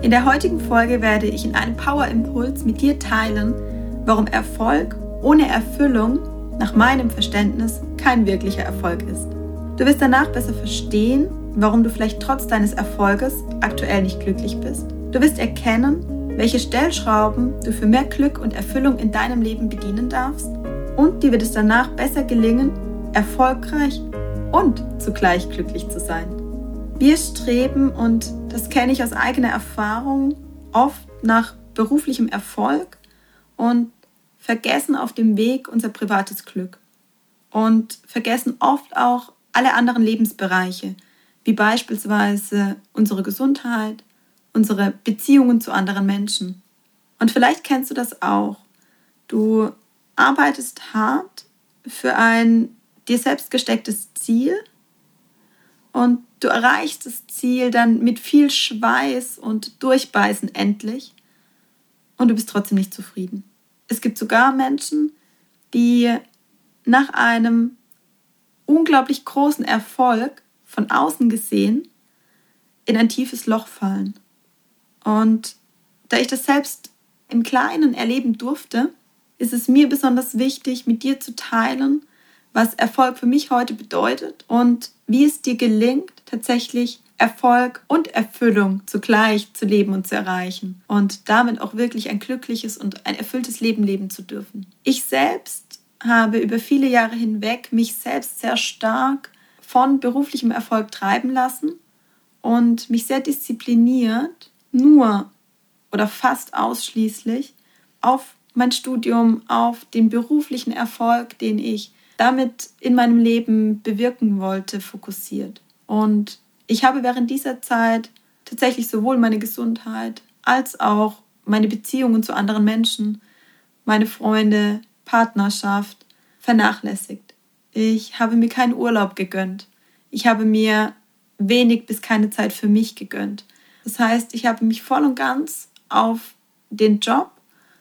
In der heutigen Folge werde ich in einem Power-Impuls mit dir teilen, warum Erfolg ohne Erfüllung nach meinem Verständnis kein wirklicher Erfolg ist. Du wirst danach besser verstehen, warum du vielleicht trotz deines Erfolges aktuell nicht glücklich bist. Du wirst erkennen, welche Stellschrauben du für mehr Glück und Erfüllung in deinem Leben bedienen darfst. Und dir wird es danach besser gelingen, erfolgreich und zugleich glücklich zu sein. Wir streben, und das kenne ich aus eigener Erfahrung, oft nach beruflichem Erfolg und vergessen auf dem Weg unser privates Glück. Und vergessen oft auch alle anderen Lebensbereiche, wie beispielsweise unsere Gesundheit, unsere Beziehungen zu anderen Menschen. Und vielleicht kennst du das auch. Du arbeitest hart für ein dir selbst gestecktes Ziel und du erreichst das Ziel dann mit viel Schweiß und Durchbeißen endlich und du bist trotzdem nicht zufrieden. Es gibt sogar Menschen, die nach einem unglaublich großen Erfolg von außen gesehen in ein tiefes Loch fallen. Und da ich das selbst im Kleinen erleben durfte, ist es mir besonders wichtig, mit dir zu teilen, was Erfolg für mich heute bedeutet und wie es dir gelingt, tatsächlich Erfolg und Erfüllung zugleich zu leben und zu erreichen und damit auch wirklich ein glückliches und ein erfülltes Leben leben zu dürfen. Ich selbst habe über viele Jahre hinweg mich selbst sehr stark von beruflichem Erfolg treiben lassen und mich sehr diszipliniert nur oder fast ausschließlich auf mein Studium, auf den beruflichen Erfolg, den ich damit in meinem Leben bewirken wollte, fokussiert. Und ich habe während dieser Zeit tatsächlich sowohl meine Gesundheit als auch meine Beziehungen zu anderen Menschen, meine Freunde, Partnerschaft vernachlässigt. Ich habe mir keinen Urlaub gegönnt. Ich habe mir wenig bis keine Zeit für mich gegönnt. Das heißt, ich habe mich voll und ganz auf den Job,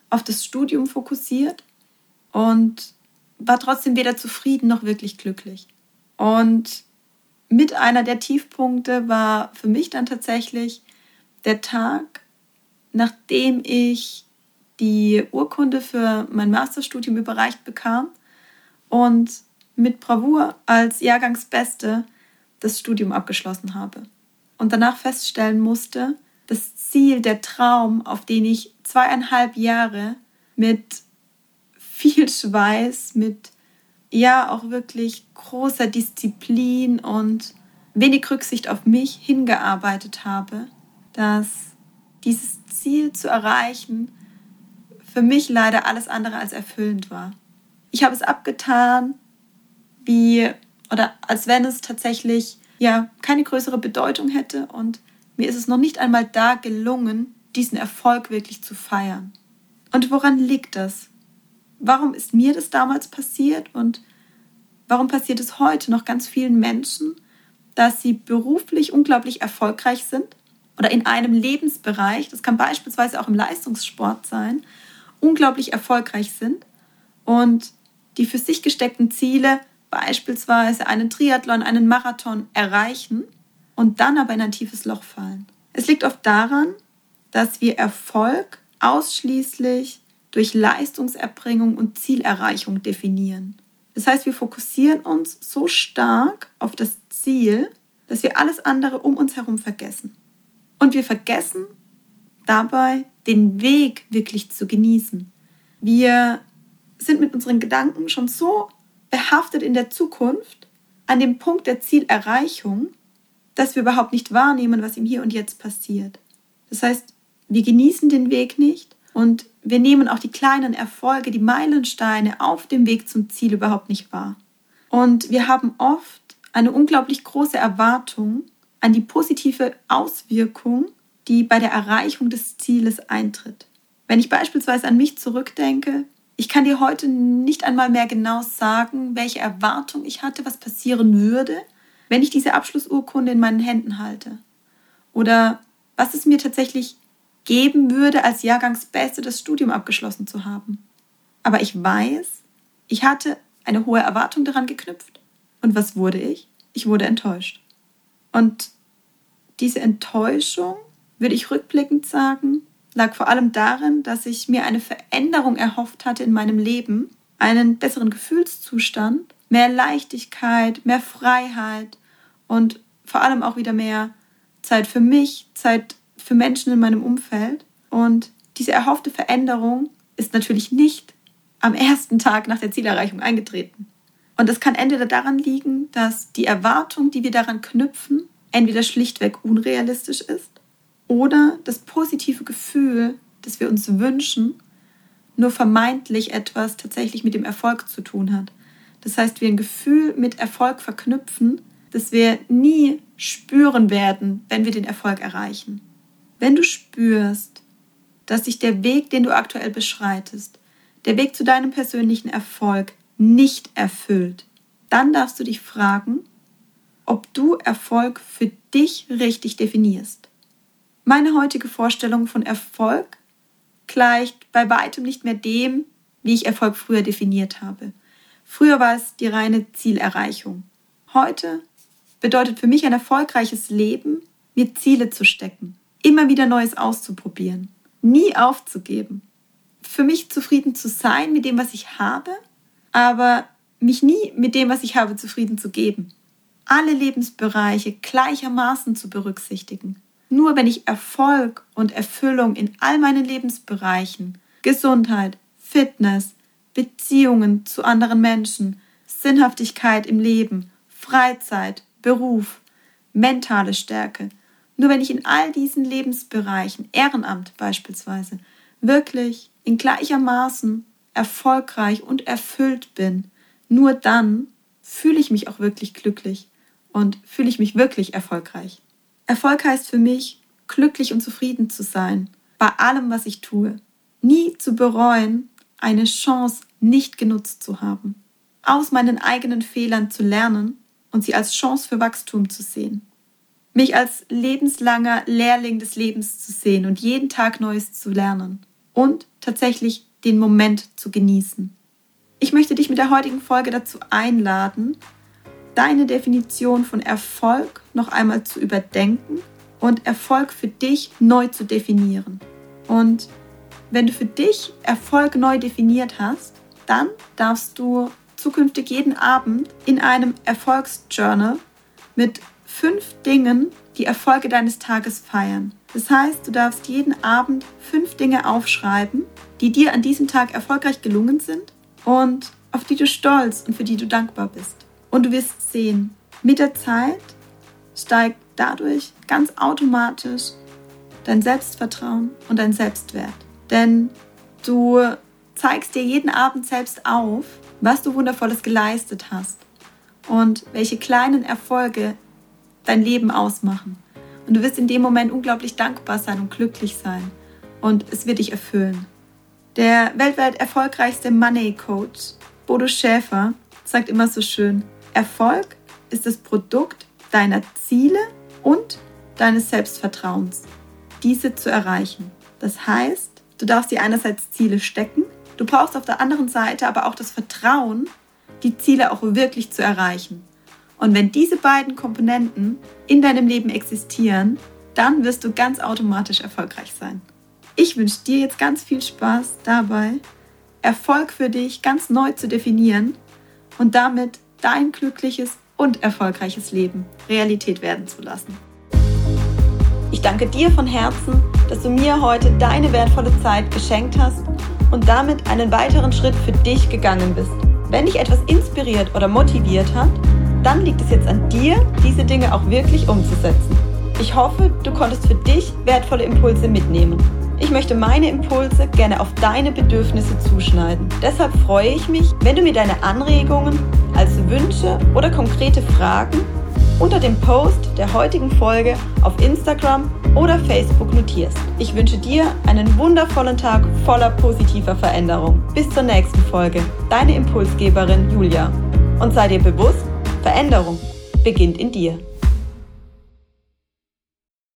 auf das Studium fokussiert und war trotzdem weder zufrieden noch wirklich glücklich. Und mit einer der Tiefpunkte war für mich dann tatsächlich der Tag, nachdem ich die Urkunde für mein Masterstudium überreicht bekam und mit Bravour als Jahrgangsbeste das Studium abgeschlossen habe. Und danach feststellen musste, das Ziel, der Traum, auf den ich zweieinhalb Jahre mit viel Schweiß, mit ja auch wirklich großer Disziplin und wenig Rücksicht auf mich hingearbeitet habe, dass dieses Ziel zu erreichen für mich leider alles andere als erfüllend war. Ich habe es abgetan, wie oder als wenn es tatsächlich ja keine größere Bedeutung hätte und mir ist es noch nicht einmal da gelungen, diesen Erfolg wirklich zu feiern. Und woran liegt das? Warum ist mir das damals passiert und warum passiert es heute noch ganz vielen Menschen, dass sie beruflich unglaublich erfolgreich sind oder in einem Lebensbereich, das kann beispielsweise auch im Leistungssport sein, unglaublich erfolgreich sind und die für sich gesteckten Ziele, beispielsweise einen Triathlon, einen Marathon erreichen und dann aber in ein tiefes Loch fallen. Es liegt oft daran, dass wir Erfolg ausschließlich durch Leistungserbringung und Zielerreichung definieren. Das heißt, wir fokussieren uns so stark auf das Ziel, dass wir alles andere um uns herum vergessen. Und wir vergessen dabei, den Weg wirklich zu genießen. Wir sind mit unseren Gedanken schon so behaftet in der Zukunft, an dem Punkt der Zielerreichung, dass wir überhaupt nicht wahrnehmen, was im Hier und Jetzt passiert. Das heißt, wir genießen den Weg nicht und wir nehmen auch die kleinen Erfolge, die Meilensteine auf dem Weg zum Ziel überhaupt nicht wahr. Und wir haben oft eine unglaublich große Erwartung an die positive Auswirkung, die bei der Erreichung des Zieles eintritt. Wenn ich beispielsweise an mich zurückdenke, ich kann dir heute nicht einmal mehr genau sagen, welche Erwartung ich hatte, was passieren würde, wenn ich diese Abschlussurkunde in meinen Händen halte. Oder was es mir tatsächlich geben würde, als Jahrgangsbeste das Studium abgeschlossen zu haben. Aber ich weiß, ich hatte eine hohe Erwartung daran geknüpft. Und was wurde ich? Ich wurde enttäuscht. Und diese Enttäuschung, würde ich rückblickend sagen, lag vor allem darin, dass ich mir eine Veränderung erhofft hatte in meinem Leben, einen besseren Gefühlszustand, mehr Leichtigkeit, mehr Freiheit und vor allem auch wieder mehr Zeit für mich, Zeit für Menschen in meinem Umfeld. Und diese erhoffte Veränderung ist natürlich nicht am ersten Tag nach der Zielerreichung eingetreten. Und das kann entweder daran liegen, dass die Erwartung, die wir daran knüpfen, entweder schlichtweg unrealistisch ist oder das positive Gefühl, das wir uns wünschen, nur vermeintlich etwas tatsächlich mit dem Erfolg zu tun hat. Das heißt, wir ein Gefühl mit Erfolg verknüpfen, das wir nie spüren werden, wenn wir den Erfolg erreichen. Wenn du spürst, dass sich der Weg, den du aktuell beschreitest, der Weg zu deinem persönlichen Erfolg nicht erfüllt, dann darfst du dich fragen, ob du Erfolg für dich richtig definierst. Meine heutige Vorstellung von Erfolg gleicht bei weitem nicht mehr dem, wie ich Erfolg früher definiert habe. Früher war es die reine Zielerreichung. Heute bedeutet für mich ein erfolgreiches Leben, mir Ziele zu stecken, immer wieder Neues auszuprobieren, nie aufzugeben. Für mich zufrieden zu sein mit dem, was ich habe, aber mich nie mit dem, was ich habe, zufrieden zu geben. Alle Lebensbereiche gleichermaßen zu berücksichtigen nur wenn ich Erfolg und Erfüllung in all meinen Lebensbereichen, Gesundheit, Fitness, Beziehungen zu anderen Menschen, Sinnhaftigkeit im Leben, Freizeit, Beruf, mentale Stärke, nur wenn ich in all diesen Lebensbereichen, Ehrenamt beispielsweise, wirklich in gleichermaßen erfolgreich und erfüllt bin, nur dann fühle ich mich auch wirklich glücklich und fühle ich mich wirklich erfolgreich. Erfolg heißt für mich, glücklich und zufrieden zu sein bei allem, was ich tue. Nie zu bereuen, eine Chance nicht genutzt zu haben. Aus meinen eigenen Fehlern zu lernen und sie als Chance für Wachstum zu sehen. Mich als lebenslanger Lehrling des Lebens zu sehen und jeden Tag Neues zu lernen. Und tatsächlich den Moment zu genießen. Ich möchte dich mit der heutigen Folge dazu einladen, deine Definition von Erfolg noch einmal zu überdenken und Erfolg für dich neu zu definieren. Und wenn du für dich Erfolg neu definiert hast, dann darfst du zukünftig jeden Abend in einem Erfolgsjournal mit fünf Dingen die Erfolge deines Tages feiern. Das heißt, du darfst jeden Abend fünf Dinge aufschreiben, die dir an diesem Tag erfolgreich gelungen sind und auf die du stolz und für die du dankbar bist. Und du wirst sehen, mit der Zeit steigt dadurch ganz automatisch dein Selbstvertrauen und dein Selbstwert. Denn du zeigst dir jeden Abend selbst auf, was du wundervolles geleistet hast und welche kleinen Erfolge dein Leben ausmachen. Und du wirst in dem Moment unglaublich dankbar sein und glücklich sein. Und es wird dich erfüllen. Der weltweit erfolgreichste Money Coach, Bodo Schäfer, sagt immer so schön, Erfolg ist das Produkt deiner Ziele und deines Selbstvertrauens, diese zu erreichen. Das heißt, du darfst dir einerseits Ziele stecken, du brauchst auf der anderen Seite aber auch das Vertrauen, die Ziele auch wirklich zu erreichen. Und wenn diese beiden Komponenten in deinem Leben existieren, dann wirst du ganz automatisch erfolgreich sein. Ich wünsche dir jetzt ganz viel Spaß dabei, Erfolg für dich ganz neu zu definieren und damit dein glückliches und erfolgreiches Leben Realität werden zu lassen. Ich danke dir von Herzen, dass du mir heute deine wertvolle Zeit geschenkt hast und damit einen weiteren Schritt für dich gegangen bist. Wenn dich etwas inspiriert oder motiviert hat, dann liegt es jetzt an dir, diese Dinge auch wirklich umzusetzen. Ich hoffe, du konntest für dich wertvolle Impulse mitnehmen. Ich möchte meine Impulse gerne auf deine Bedürfnisse zuschneiden. Deshalb freue ich mich, wenn du mir deine Anregungen als Wünsche oder konkrete Fragen unter dem Post der heutigen Folge auf Instagram oder Facebook notierst. Ich wünsche dir einen wundervollen Tag voller positiver Veränderung. Bis zur nächsten Folge. Deine Impulsgeberin Julia. Und sei dir bewusst, Veränderung beginnt in dir.